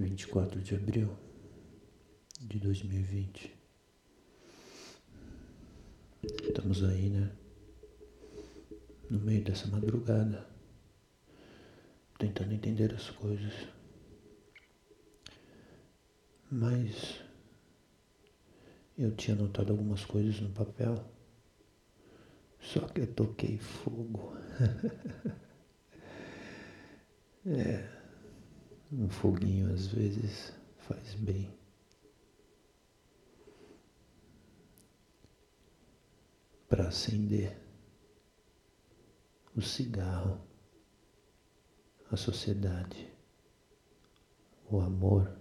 vinte e quatro de abril de dois mil e vinte. Estamos aí, né? No meio dessa madrugada, tentando entender as coisas. Mas eu tinha anotado algumas coisas no papel, só que eu toquei fogo. é, um foguinho às vezes faz bem. Para acender o cigarro, a sociedade, o amor.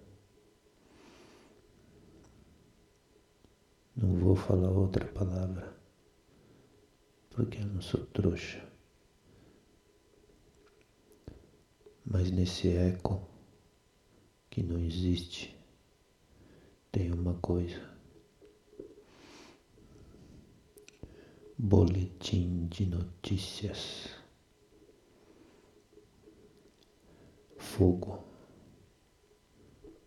Não vou falar outra palavra, porque eu não sou trouxa. Mas nesse eco que não existe, tem uma coisa. Boletim de notícias. Fogo,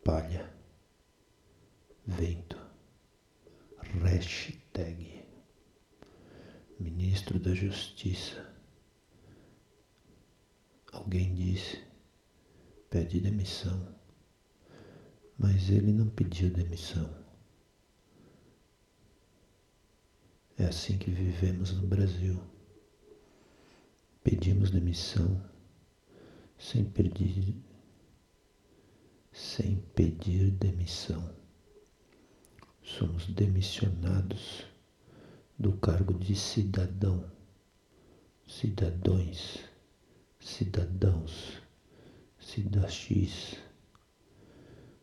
palha, vento hashtag Ministro da Justiça. Alguém disse, pede demissão. Mas ele não pediu demissão. É assim que vivemos no Brasil. Pedimos demissão sem pedir, sem pedir demissão somos demissionados do cargo de cidadão, cidadões, cidadãos, cidadãs,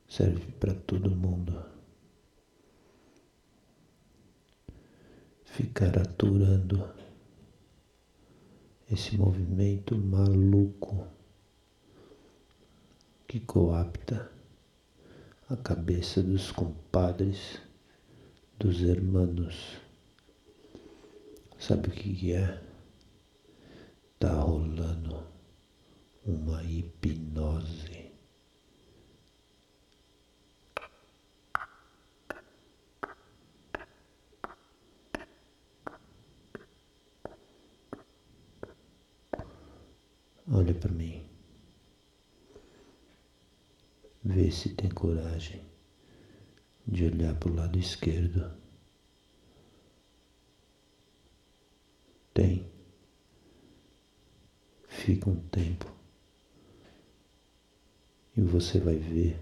serve para todo mundo. Ficar aturando esse movimento maluco que coapta a cabeça dos compadres dos hermanos. Sabe o que é? Tá rolando uma hipnose. Olha para mim. Vê se tem coragem de olhar para o lado esquerdo. Tem. Fica um tempo. E você vai ver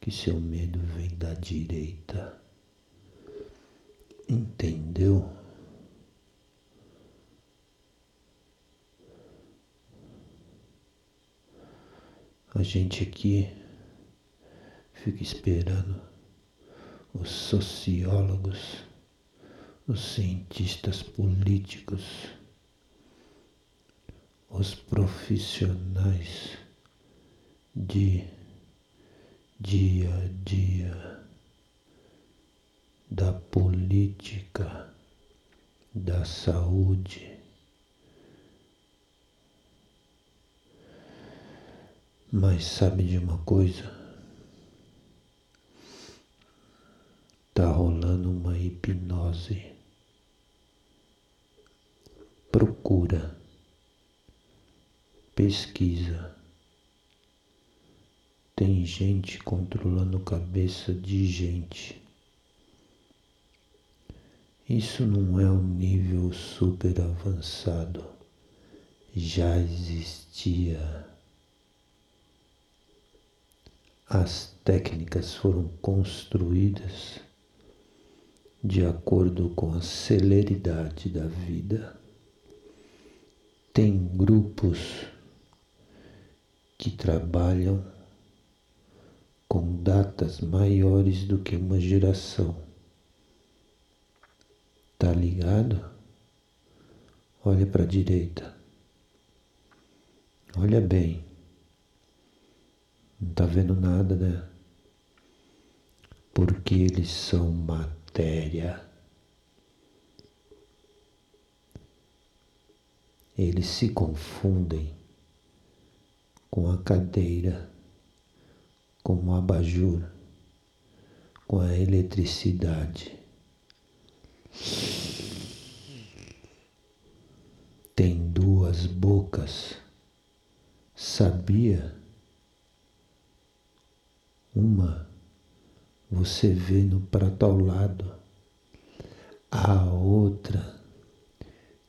que seu medo vem da direita. Entendeu? A gente aqui fica esperando os sociólogos, os cientistas políticos, os profissionais de dia a dia da política, da saúde. Mas sabe de uma coisa? Está rolando uma hipnose. Procura, pesquisa. Tem gente controlando cabeça de gente. Isso não é um nível super avançado. Já existia. As técnicas foram construídas de acordo com a celeridade da vida. Tem grupos que trabalham com datas maiores do que uma geração. Tá ligado? Olha para a direita. Olha bem. Não tá vendo nada, né? Porque eles são matéria. Eles se confundem com a cadeira, como abajur com a eletricidade. Tem duas bocas, sabia? Uma você vê no prato ao lado, a outra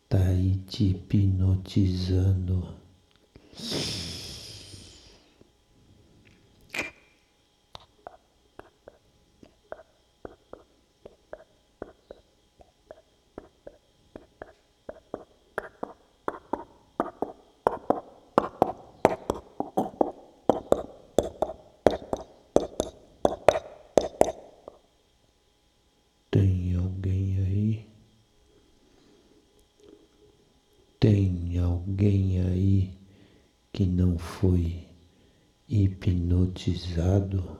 tá aí te hipnotizando. Tem alguém aí? Tem alguém aí que não foi hipnotizado?